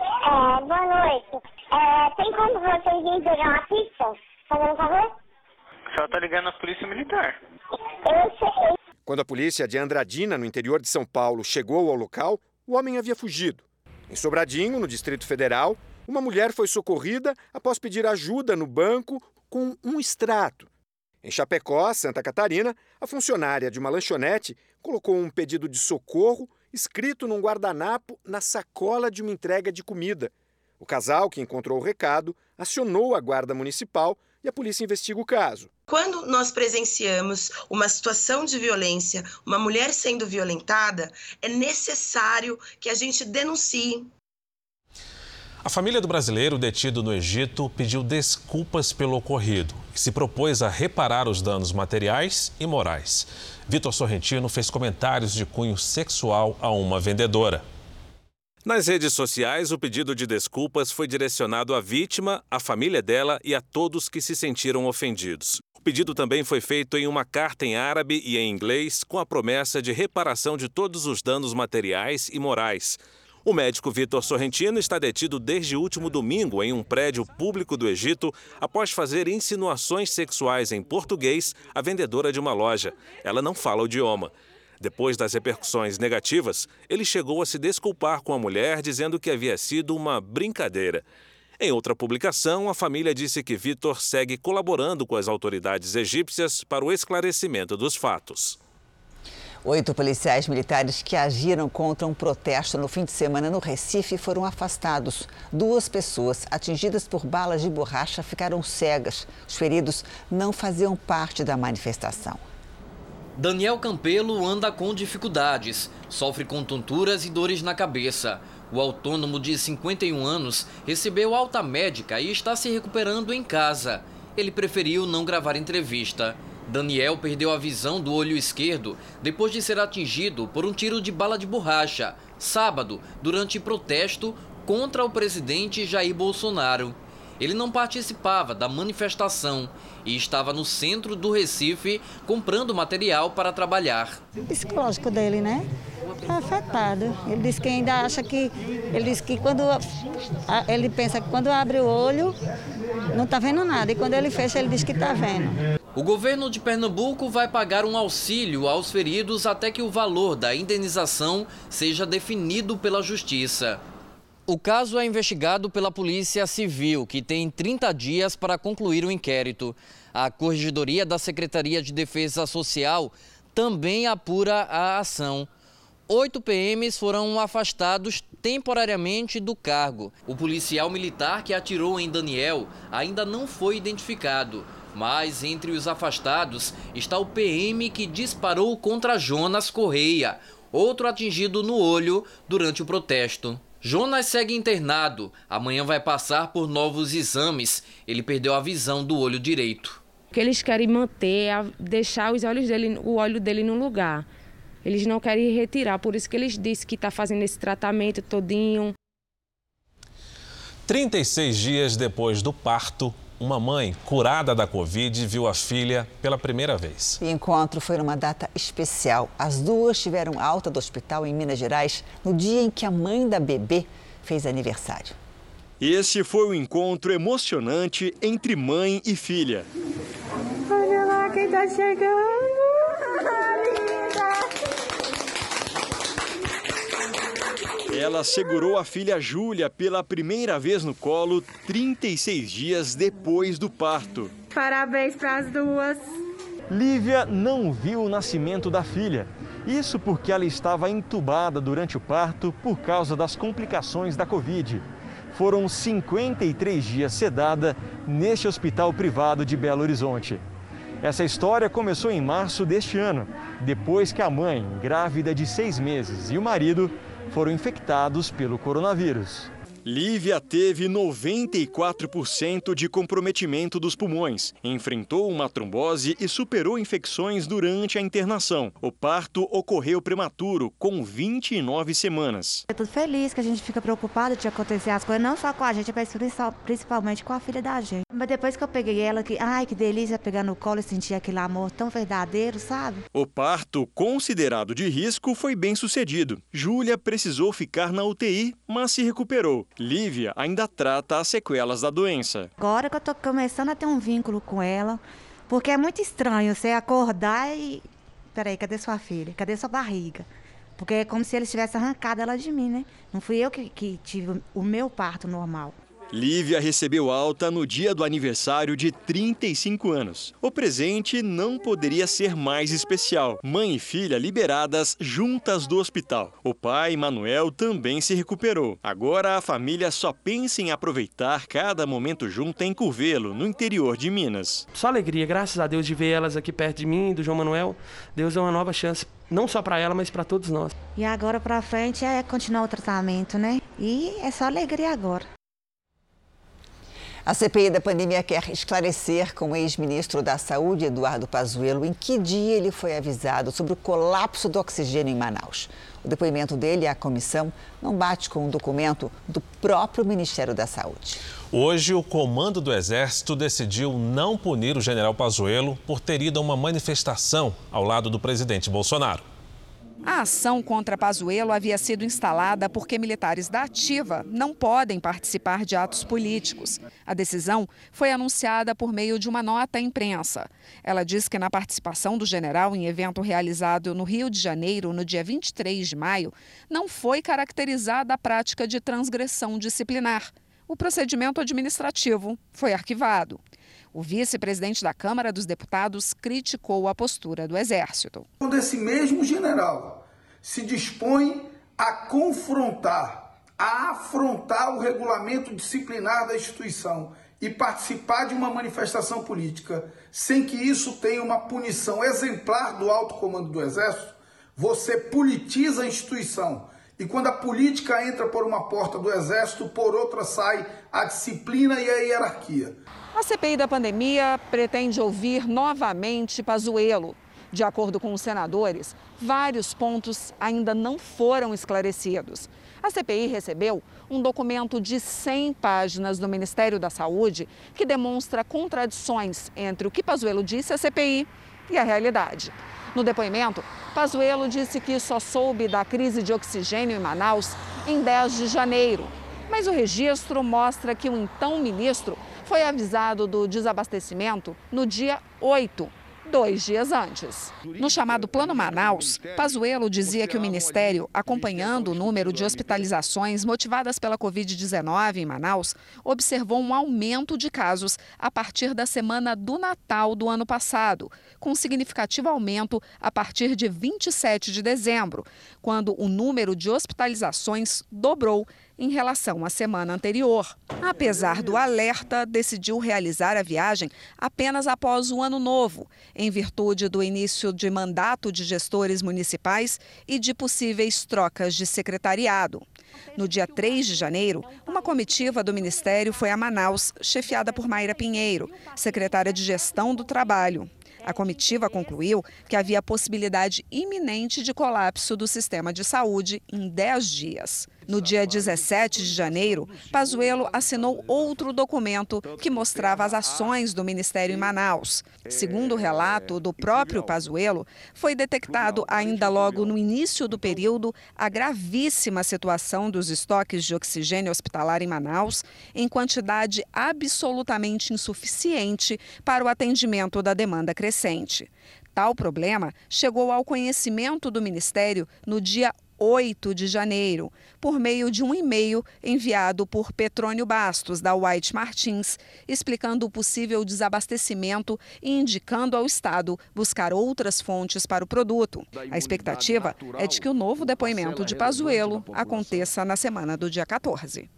É, boa noite. É, tem como vocês virem pegar uma pizza? Fazendo um favor? Só tá ligando na Polícia Militar. Eu sei. Quando a polícia de Andradina, no interior de São Paulo, chegou ao local, o homem havia fugido. Em Sobradinho, no Distrito Federal, uma mulher foi socorrida após pedir ajuda no banco com um extrato. Em Chapecó, Santa Catarina, a funcionária de uma lanchonete colocou um pedido de socorro escrito num guardanapo na sacola de uma entrega de comida. O casal, que encontrou o recado, acionou a Guarda Municipal e a polícia investiga o caso. Quando nós presenciamos uma situação de violência, uma mulher sendo violentada, é necessário que a gente denuncie. A família do brasileiro detido no Egito pediu desculpas pelo ocorrido e se propôs a reparar os danos materiais e morais. Vitor Sorrentino fez comentários de cunho sexual a uma vendedora. Nas redes sociais, o pedido de desculpas foi direcionado à vítima, à família dela e a todos que se sentiram ofendidos. O pedido também foi feito em uma carta em árabe e em inglês, com a promessa de reparação de todos os danos materiais e morais. O médico Vitor Sorrentino está detido desde o último domingo em um prédio público do Egito após fazer insinuações sexuais em português à vendedora de uma loja. Ela não fala o idioma. Depois das repercussões negativas, ele chegou a se desculpar com a mulher, dizendo que havia sido uma brincadeira. Em outra publicação, a família disse que Vitor segue colaborando com as autoridades egípcias para o esclarecimento dos fatos. Oito policiais militares que agiram contra um protesto no fim de semana no Recife foram afastados. Duas pessoas atingidas por balas de borracha ficaram cegas. Os feridos não faziam parte da manifestação. Daniel Campelo anda com dificuldades, sofre com tonturas e dores na cabeça. O autônomo de 51 anos recebeu alta médica e está se recuperando em casa. Ele preferiu não gravar entrevista. Daniel perdeu a visão do olho esquerdo depois de ser atingido por um tiro de bala de borracha, sábado, durante protesto contra o presidente Jair Bolsonaro. Ele não participava da manifestação e estava no centro do Recife comprando material para trabalhar. O psicológico dele, né? Está afetado. Ele disse que ainda acha que. Ele disse que quando. Ele pensa que quando abre o olho, não está vendo nada. E quando ele fecha, ele diz que está vendo. O governo de Pernambuco vai pagar um auxílio aos feridos até que o valor da indenização seja definido pela justiça. O caso é investigado pela Polícia Civil, que tem 30 dias para concluir o inquérito. A Corregedoria da Secretaria de Defesa Social também apura a ação. Oito PMs foram afastados temporariamente do cargo. O policial militar que atirou em Daniel ainda não foi identificado. Mas entre os afastados está o PM que disparou contra Jonas Correia, outro atingido no olho durante o protesto. Jonas segue internado. Amanhã vai passar por novos exames. Ele perdeu a visão do olho direito. O que eles querem manter é deixar os olhos dele, o olho dele no lugar. Eles não querem retirar, por isso que eles dizem que está fazendo esse tratamento todinho. 36 dias depois do parto, uma mãe curada da Covid viu a filha pela primeira vez. O encontro foi numa data especial. As duas tiveram alta do hospital em Minas Gerais no dia em que a mãe da bebê fez aniversário. Esse foi o um encontro emocionante entre mãe e filha. Olha lá quem tá chegando! Ela segurou a filha Júlia pela primeira vez no colo 36 dias depois do parto. Parabéns para as duas. Lívia não viu o nascimento da filha. Isso porque ela estava entubada durante o parto por causa das complicações da Covid. Foram 53 dias sedada neste hospital privado de Belo Horizonte. Essa história começou em março deste ano, depois que a mãe, grávida de seis meses, e o marido foram infectados pelo coronavírus. Lívia teve 94% de comprometimento dos pulmões, enfrentou uma trombose e superou infecções durante a internação. O parto ocorreu prematuro, com 29 semanas. Eu tô feliz que a gente fica preocupado de acontecer as coisas, não só com a gente, mas principalmente com a filha da gente. Mas depois que eu peguei ela, que, ai, que delícia pegar no colo e sentir aquele amor tão verdadeiro, sabe? O parto, considerado de risco, foi bem sucedido. Júlia precisou ficar na UTI, mas se recuperou. Lívia ainda trata as sequelas da doença. Agora que eu tô começando a ter um vínculo com ela, porque é muito estranho você acordar e. Peraí, cadê sua filha? Cadê sua barriga? Porque é como se eles tivessem arrancado ela de mim, né? Não fui eu que, que tive o meu parto normal. Lívia recebeu alta no dia do aniversário de 35 anos. O presente não poderia ser mais especial. Mãe e filha liberadas juntas do hospital. O pai, Manuel, também se recuperou. Agora a família só pensa em aproveitar cada momento junto em Curvelo, no interior de Minas. Só alegria, graças a Deus, de ver elas aqui perto de mim, do João Manuel. Deus é uma nova chance não só para ela, mas para todos nós. E agora para frente é continuar o tratamento, né? E é só alegria agora. A CPI da pandemia quer esclarecer com o ex-ministro da Saúde, Eduardo Pazuello, em que dia ele foi avisado sobre o colapso do oxigênio em Manaus. O depoimento dele à comissão não bate com um documento do próprio Ministério da Saúde. Hoje, o comando do Exército decidiu não punir o general Pazuello por ter ido a uma manifestação ao lado do presidente Bolsonaro. A ação contra Pazuello havia sido instalada porque militares da ativa não podem participar de atos políticos. A decisão foi anunciada por meio de uma nota à imprensa. Ela diz que na participação do general em evento realizado no Rio de Janeiro no dia 23 de maio, não foi caracterizada a prática de transgressão disciplinar. O procedimento administrativo foi arquivado. O vice-presidente da Câmara dos Deputados criticou a postura do Exército. Quando esse mesmo general se dispõe a confrontar, a afrontar o regulamento disciplinar da instituição e participar de uma manifestação política sem que isso tenha uma punição exemplar do alto comando do Exército, você politiza a instituição. E quando a política entra por uma porta do Exército, por outra sai a disciplina e a hierarquia. A CPI da pandemia pretende ouvir novamente Pazuello. De acordo com os senadores, vários pontos ainda não foram esclarecidos. A CPI recebeu um documento de 100 páginas do Ministério da Saúde que demonstra contradições entre o que Pazuello disse à CPI e a realidade. No depoimento, Pazuello disse que só soube da crise de oxigênio em Manaus em 10 de janeiro. Mas o registro mostra que o então ministro foi avisado do desabastecimento no dia 8, dois dias antes. No chamado Plano Manaus, Pazuello dizia que o Ministério, acompanhando o número de hospitalizações motivadas pela Covid-19 em Manaus, observou um aumento de casos a partir da semana do Natal do ano passado, com significativo aumento a partir de 27 de dezembro, quando o número de hospitalizações dobrou em relação à semana anterior. Apesar do alerta, decidiu realizar a viagem apenas após o ano novo, em virtude do início de mandato de gestores municipais e de possíveis trocas de secretariado. No dia 3 de janeiro, uma comitiva do Ministério foi a Manaus, chefiada por Mayra Pinheiro, secretária de Gestão do Trabalho. A comitiva concluiu que havia possibilidade iminente de colapso do sistema de saúde em 10 dias. No dia 17 de janeiro, Pazuello assinou outro documento que mostrava as ações do Ministério em Manaus. Segundo o relato do próprio Pazuello, foi detectado ainda logo no início do período a gravíssima situação dos estoques de oxigênio hospitalar em Manaus, em quantidade absolutamente insuficiente para o atendimento da demanda crescente. Tal problema chegou ao conhecimento do Ministério no dia 8 de janeiro, por meio de um e-mail enviado por Petrônio Bastos, da White Martins, explicando o possível desabastecimento e indicando ao Estado buscar outras fontes para o produto. A expectativa é de que o novo depoimento de Pazuello aconteça na semana do dia 14.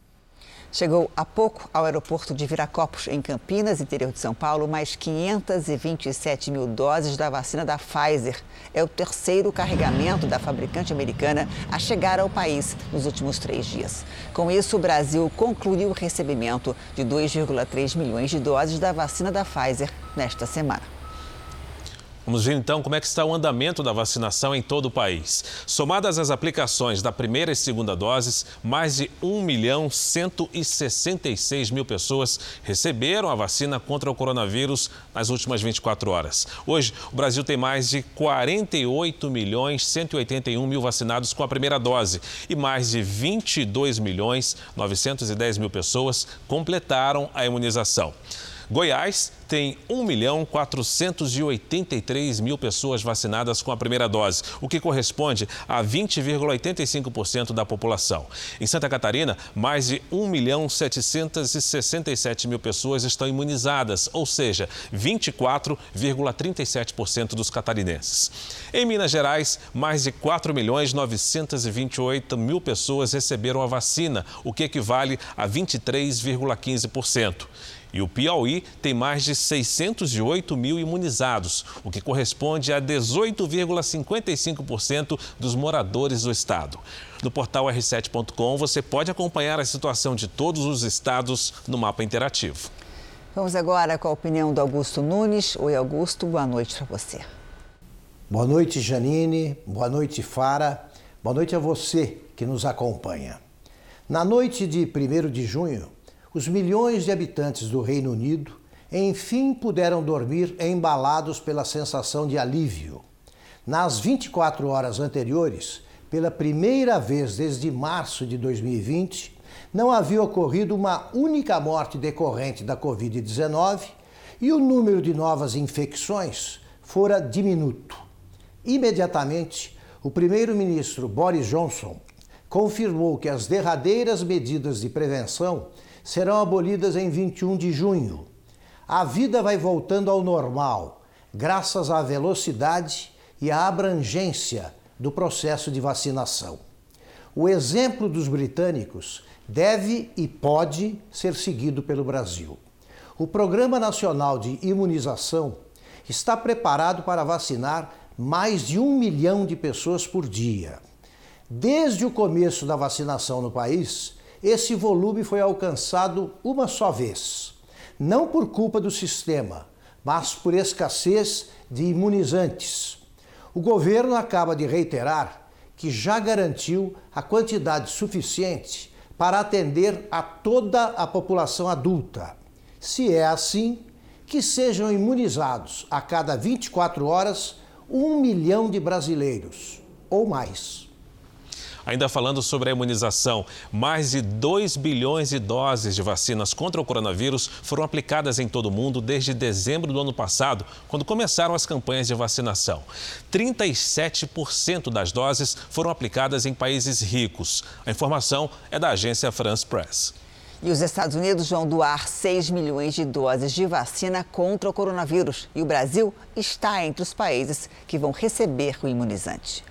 Chegou há pouco ao aeroporto de Viracopos, em Campinas, interior de São Paulo, mais 527 mil doses da vacina da Pfizer. É o terceiro carregamento da fabricante americana a chegar ao país nos últimos três dias. Com isso, o Brasil concluiu o recebimento de 2,3 milhões de doses da vacina da Pfizer nesta semana. Vamos ver então como é que está o andamento da vacinação em todo o país. Somadas as aplicações da primeira e segunda doses, mais de 1 milhão 166 mil pessoas receberam a vacina contra o coronavírus nas últimas 24 horas. Hoje, o Brasil tem mais de 48 milhões 181 mil vacinados com a primeira dose e mais de 22 milhões 910 mil pessoas completaram a imunização. Goiás tem 1 milhão 483 mil pessoas vacinadas com a primeira dose, o que corresponde a 20,85% da população. Em Santa Catarina, mais de 1 milhão 767 mil pessoas estão imunizadas, ou seja, 24,37% dos catarinenses. Em Minas Gerais, mais de 4 milhões 928 mil pessoas receberam a vacina, o que equivale a 23,15%. E o Piauí tem mais de 608 mil imunizados, o que corresponde a 18,55% dos moradores do estado. No portal r7.com você pode acompanhar a situação de todos os estados no mapa interativo. Vamos agora com a opinião do Augusto Nunes. Oi, Augusto, boa noite para você. Boa noite, Janine. Boa noite, Fara. Boa noite a você que nos acompanha. Na noite de 1 de junho, os milhões de habitantes do Reino Unido enfim puderam dormir embalados pela sensação de alívio. Nas 24 horas anteriores, pela primeira vez desde março de 2020, não havia ocorrido uma única morte decorrente da Covid-19 e o número de novas infecções fora diminuto. Imediatamente, o primeiro-ministro Boris Johnson confirmou que as derradeiras medidas de prevenção serão abolidas em 21 de junho. A vida vai voltando ao normal, graças à velocidade e à abrangência do processo de vacinação. O exemplo dos britânicos deve e pode ser seguido pelo Brasil. O Programa Nacional de Imunização está preparado para vacinar mais de um milhão de pessoas por dia. Desde o começo da vacinação no país, esse volume foi alcançado uma só vez. Não por culpa do sistema, mas por escassez de imunizantes. O governo acaba de reiterar que já garantiu a quantidade suficiente para atender a toda a população adulta. Se é assim, que sejam imunizados a cada 24 horas um milhão de brasileiros ou mais. Ainda falando sobre a imunização, mais de 2 bilhões de doses de vacinas contra o coronavírus foram aplicadas em todo o mundo desde dezembro do ano passado, quando começaram as campanhas de vacinação. 37% das doses foram aplicadas em países ricos. A informação é da agência France Press. E os Estados Unidos vão doar 6 milhões de doses de vacina contra o coronavírus. E o Brasil está entre os países que vão receber o imunizante.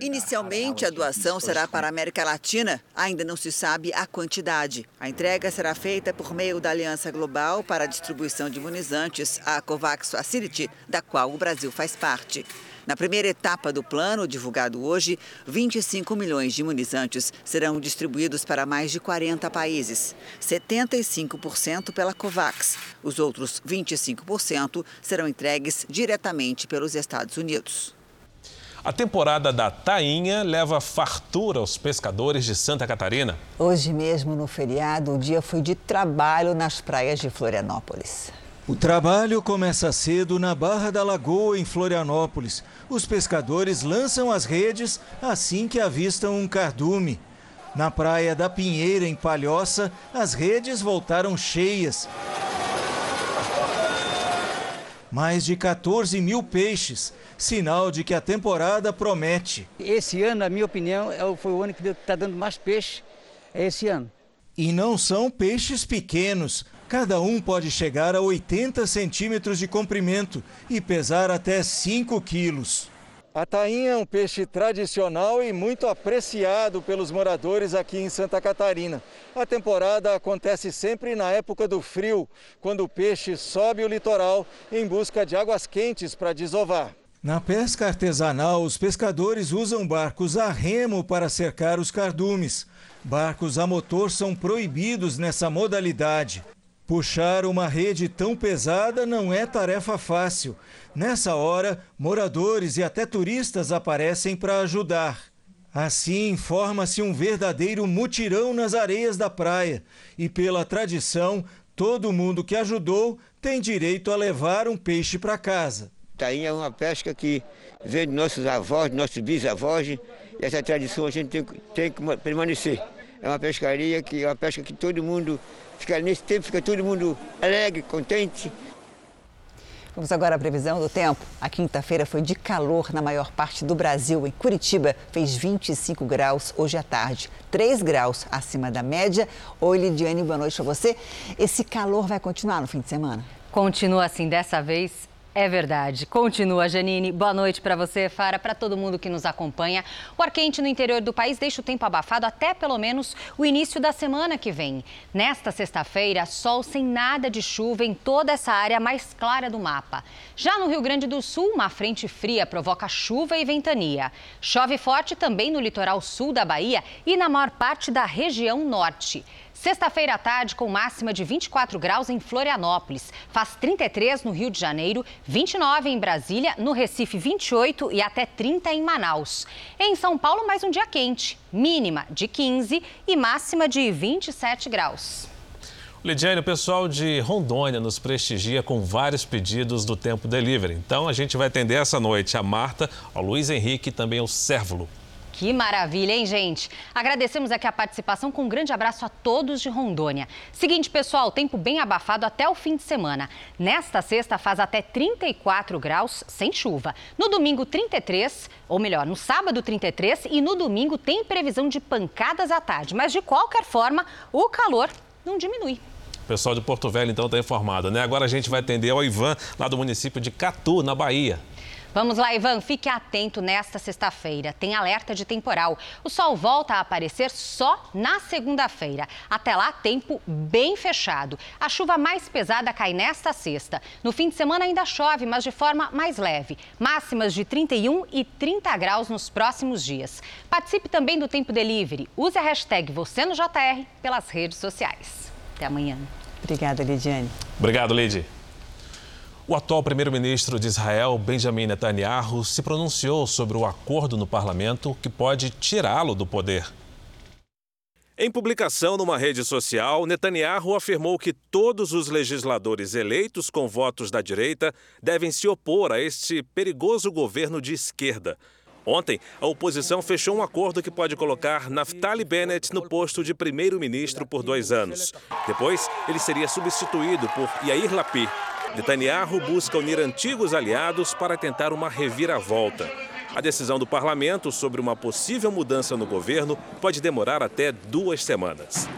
Inicialmente, a doação será para a América Latina. Ainda não se sabe a quantidade. A entrega será feita por meio da Aliança Global para a Distribuição de Imunizantes, a COVAX Facility, da qual o Brasil faz parte. Na primeira etapa do plano, divulgado hoje, 25 milhões de imunizantes serão distribuídos para mais de 40 países, 75% pela COVAX. Os outros 25% serão entregues diretamente pelos Estados Unidos. A temporada da tainha leva fartura aos pescadores de Santa Catarina. Hoje mesmo, no feriado, o dia foi de trabalho nas praias de Florianópolis. O trabalho começa cedo na Barra da Lagoa, em Florianópolis. Os pescadores lançam as redes assim que avistam um cardume. Na Praia da Pinheira, em Palhoça, as redes voltaram cheias. Mais de 14 mil peixes, sinal de que a temporada promete. Esse ano, na minha opinião, foi o ano que está dando mais peixe, é esse ano. E não são peixes pequenos. Cada um pode chegar a 80 centímetros de comprimento e pesar até 5 quilos. A tainha é um peixe tradicional e muito apreciado pelos moradores aqui em Santa Catarina. A temporada acontece sempre na época do frio, quando o peixe sobe o litoral em busca de águas quentes para desovar. Na pesca artesanal, os pescadores usam barcos a remo para cercar os cardumes. Barcos a motor são proibidos nessa modalidade. Puxar uma rede tão pesada não é tarefa fácil. Nessa hora, moradores e até turistas aparecem para ajudar. Assim, forma-se um verdadeiro mutirão nas areias da praia. E pela tradição, todo mundo que ajudou tem direito a levar um peixe para casa. Tainha é uma pesca que vem de nossos avós, de nossos bisavós, e essa tradição a gente tem, tem que permanecer. É uma pescaria que é uma pesca que todo mundo fica nesse tempo, fica todo mundo alegre, contente. Vamos agora à previsão do tempo. A quinta-feira foi de calor na maior parte do Brasil. Em Curitiba, fez 25 graus hoje à tarde, 3 graus acima da média. Oi, Lidiane, boa noite para você. Esse calor vai continuar no fim de semana? Continua assim, dessa vez é verdade. Continua, Janine. Boa noite para você, Fara, para todo mundo que nos acompanha. O ar quente no interior do país deixa o tempo abafado até pelo menos o início da semana que vem. Nesta sexta-feira, sol sem nada de chuva em toda essa área mais clara do mapa. Já no Rio Grande do Sul, uma frente fria provoca chuva e ventania. Chove forte também no litoral sul da Bahia e na maior parte da região norte. Sexta-feira à tarde, com máxima de 24 graus em Florianópolis. Faz 33 no Rio de Janeiro, 29 em Brasília, no Recife 28 e até 30 em Manaus. Em São Paulo, mais um dia quente, mínima de 15 e máxima de 27 graus. Lidiane, o pessoal de Rondônia nos prestigia com vários pedidos do Tempo Delivery. Então a gente vai atender essa noite a Marta, ao Luiz Henrique e também ao Sérvulo. Que maravilha, hein, gente? Agradecemos aqui a participação com um grande abraço a todos de Rondônia. Seguinte, pessoal, tempo bem abafado até o fim de semana. Nesta sexta faz até 34 graus sem chuva. No domingo, 33, ou melhor, no sábado, 33 e no domingo tem previsão de pancadas à tarde. Mas de qualquer forma, o calor não diminui. O pessoal de Porto Velho, então, está informado, né? Agora a gente vai atender ao Ivan, lá do município de Catu, na Bahia. Vamos lá, Ivan, fique atento nesta sexta-feira. Tem alerta de temporal. O sol volta a aparecer só na segunda-feira. Até lá, tempo bem fechado. A chuva mais pesada cai nesta sexta. No fim de semana ainda chove, mas de forma mais leve. Máximas de 31 e 30 graus nos próximos dias. Participe também do Tempo Delivery. Use a hashtag você no JR pelas redes sociais. Até amanhã. Obrigada, Lidiane. Obrigado, Lidy. O atual primeiro-ministro de Israel, Benjamin Netanyahu, se pronunciou sobre o acordo no parlamento que pode tirá-lo do poder. Em publicação numa rede social, Netanyahu afirmou que todos os legisladores eleitos com votos da direita devem se opor a este perigoso governo de esquerda. Ontem, a oposição fechou um acordo que pode colocar Naftali Bennett no posto de primeiro-ministro por dois anos. Depois, ele seria substituído por Yair Lapid. Netanyahu busca unir antigos aliados para tentar uma reviravolta. A decisão do parlamento sobre uma possível mudança no governo pode demorar até duas semanas.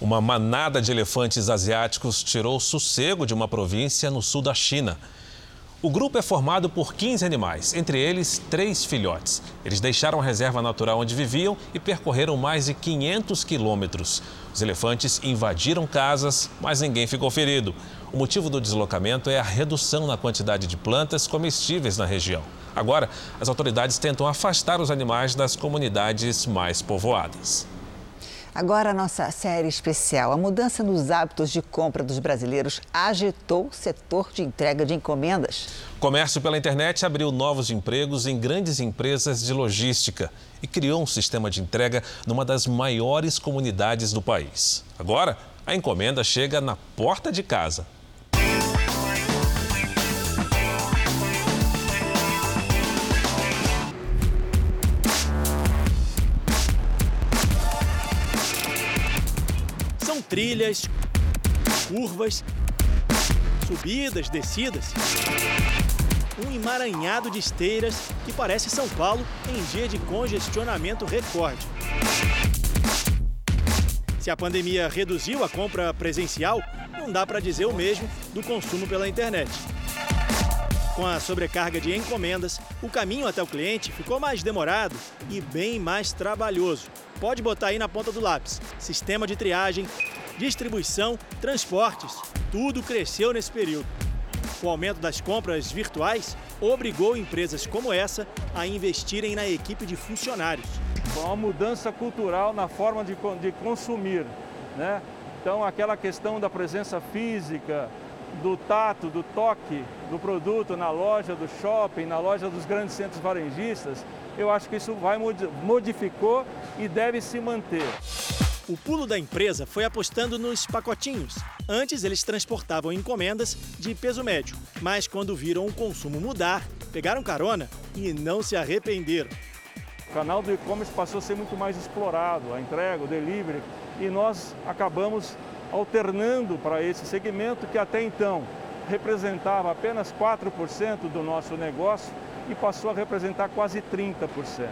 Uma manada de elefantes asiáticos tirou o sossego de uma província no sul da China. O grupo é formado por 15 animais, entre eles três filhotes. Eles deixaram a reserva natural onde viviam e percorreram mais de 500 quilômetros. Os elefantes invadiram casas, mas ninguém ficou ferido. O motivo do deslocamento é a redução na quantidade de plantas comestíveis na região. Agora, as autoridades tentam afastar os animais das comunidades mais povoadas. Agora a nossa série especial. A mudança nos hábitos de compra dos brasileiros agitou o setor de entrega de encomendas. O comércio pela internet abriu novos empregos em grandes empresas de logística e criou um sistema de entrega numa das maiores comunidades do país. Agora, a encomenda chega na porta de casa. trilhas, curvas, subidas, descidas. Um emaranhado de esteiras que parece São Paulo em dia de congestionamento recorde. Se a pandemia reduziu a compra presencial, não dá para dizer o mesmo do consumo pela internet. Com a sobrecarga de encomendas, o caminho até o cliente ficou mais demorado e bem mais trabalhoso. Pode botar aí na ponta do lápis: sistema de triagem, distribuição, transportes. Tudo cresceu nesse período. O aumento das compras virtuais obrigou empresas como essa a investirem na equipe de funcionários. Uma mudança cultural na forma de, de consumir. Né? Então, aquela questão da presença física, do tato, do toque do produto na loja do shopping, na loja dos grandes centros varejistas, eu acho que isso vai modificou e deve se manter. O pulo da empresa foi apostando nos pacotinhos. Antes eles transportavam encomendas de peso médio, mas quando viram o consumo mudar, pegaram carona e não se arrependeram. O canal do e-commerce passou a ser muito mais explorado, a entrega, o delivery, e nós acabamos alternando para esse segmento que até então representava apenas 4% do nosso negócio e passou a representar quase 30%.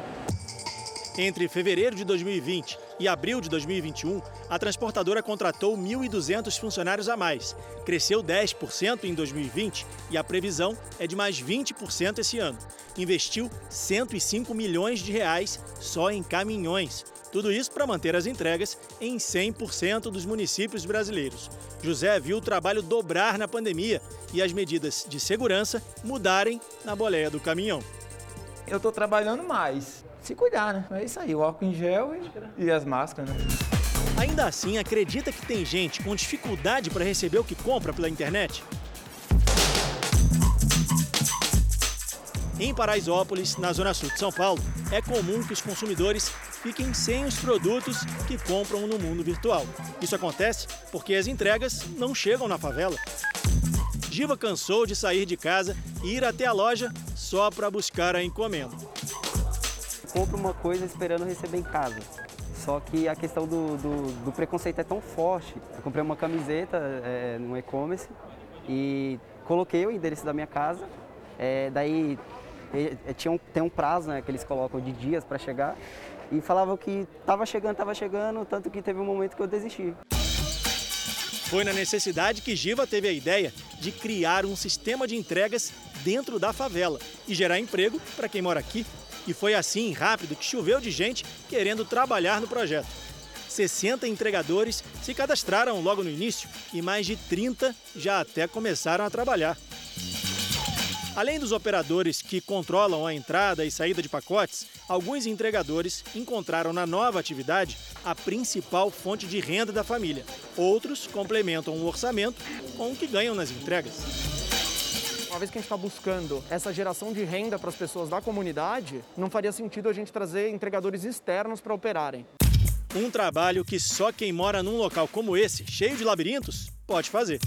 Entre fevereiro de 2020 e abril de 2021, a transportadora contratou 1.200 funcionários a mais. Cresceu 10% em 2020 e a previsão é de mais 20% esse ano. Investiu 105 milhões de reais só em caminhões. Tudo isso para manter as entregas em 100% dos municípios brasileiros. José viu o trabalho dobrar na pandemia e as medidas de segurança mudarem na boleia do caminhão. Eu estou trabalhando mais, se cuidar, né? É isso aí, o álcool em gel e, e as máscaras, né? Ainda assim, acredita que tem gente com dificuldade para receber o que compra pela internet? Em Paraisópolis, na zona sul de São Paulo, é comum que os consumidores fiquem sem os produtos que compram no mundo virtual. Isso acontece porque as entregas não chegam na favela. Giva cansou de sair de casa e ir até a loja só para buscar a encomenda compro uma coisa esperando receber em casa. Só que a questão do, do, do preconceito é tão forte. Eu comprei uma camiseta é, no e-commerce e coloquei o endereço da minha casa. É, daí é, tinha um, tem um prazo né, que eles colocam de dias para chegar. E falavam que estava chegando, estava chegando, tanto que teve um momento que eu desisti. Foi na necessidade que Giva teve a ideia de criar um sistema de entregas dentro da favela e gerar emprego para quem mora aqui e foi assim, rápido, que choveu de gente querendo trabalhar no projeto. 60 entregadores se cadastraram logo no início e mais de 30 já até começaram a trabalhar. Além dos operadores que controlam a entrada e saída de pacotes, alguns entregadores encontraram na nova atividade a principal fonte de renda da família. Outros complementam o orçamento com o que ganham nas entregas. Uma vez que a gente está buscando essa geração de renda para as pessoas da comunidade, não faria sentido a gente trazer entregadores externos para operarem. Um trabalho que só quem mora num local como esse, cheio de labirintos, pode fazer.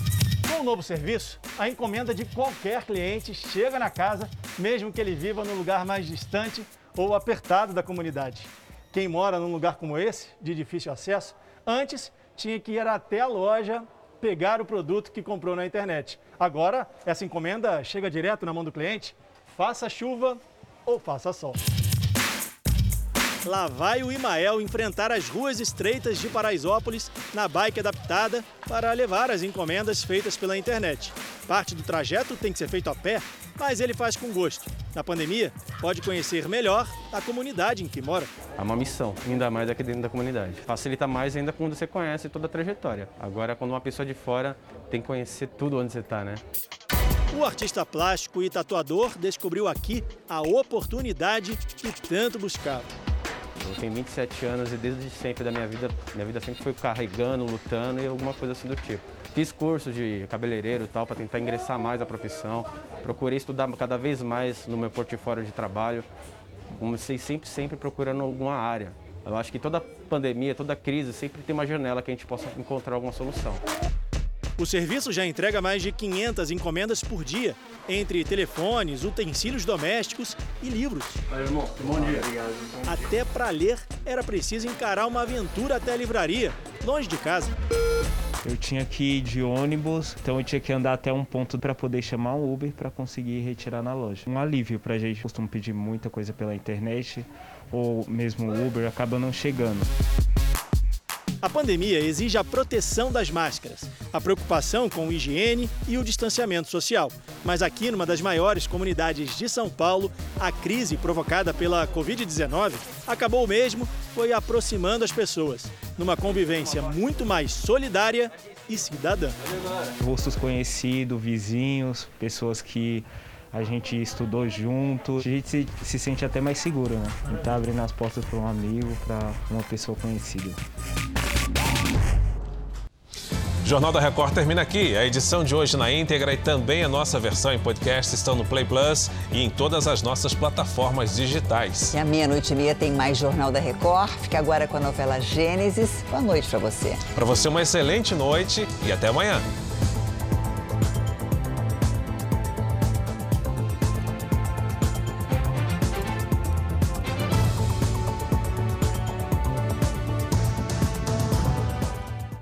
Com o novo serviço, a encomenda de qualquer cliente chega na casa mesmo que ele viva no lugar mais distante ou apertado da comunidade. Quem mora num lugar como esse, de difícil acesso, antes tinha que ir até a loja pegar o produto que comprou na internet. Agora, essa encomenda chega direto na mão do cliente, faça chuva ou faça sol. Lá vai o Imael enfrentar as ruas estreitas de Paraisópolis na bike adaptada para levar as encomendas feitas pela internet. Parte do trajeto tem que ser feito a pé, mas ele faz com gosto. Na pandemia, pode conhecer melhor a comunidade em que mora. É uma missão, ainda mais aqui dentro da comunidade. Facilita mais ainda quando você conhece toda a trajetória. Agora, quando uma pessoa de fora tem que conhecer tudo onde você está, né? O artista plástico e tatuador descobriu aqui a oportunidade que tanto buscava. Eu tenho 27 anos e desde sempre da minha vida, minha vida sempre foi carregando, lutando e alguma coisa assim do tipo. Fiz curso de cabeleireiro e tal para tentar ingressar mais na profissão. Procurei estudar cada vez mais no meu portfólio de trabalho. Comecei sempre, sempre procurando alguma área. Eu acho que toda pandemia, toda crise sempre tem uma janela que a gente possa encontrar alguma solução. O serviço já entrega mais de 500 encomendas por dia, entre telefones, utensílios domésticos e livros. Aí, irmão, bom dia. Até para ler era preciso encarar uma aventura até a livraria, longe de casa. Eu tinha que ir de ônibus, então eu tinha que andar até um ponto para poder chamar um Uber para conseguir retirar na loja. Um alívio para a gente. Costumo pedir muita coisa pela internet ou mesmo o Uber acaba não chegando. A pandemia exige a proteção das máscaras, a preocupação com higiene e o distanciamento social. Mas aqui, numa das maiores comunidades de São Paulo, a crise provocada pela Covid-19 acabou mesmo foi aproximando as pessoas, numa convivência muito mais solidária e cidadã. Rostos conhecidos, vizinhos, pessoas que a gente estudou junto, a gente se, se sente até mais seguro, né? E tá abrindo as portas para um amigo, para uma pessoa conhecida. O Jornal da Record termina aqui. A edição de hoje na íntegra e também a nossa versão em podcast estão no Play Plus e em todas as nossas plataformas digitais. E à meia-noite e meia tem mais Jornal da Record. Fica agora com a novela Gênesis. Boa noite para você. Para você, uma excelente noite e até amanhã.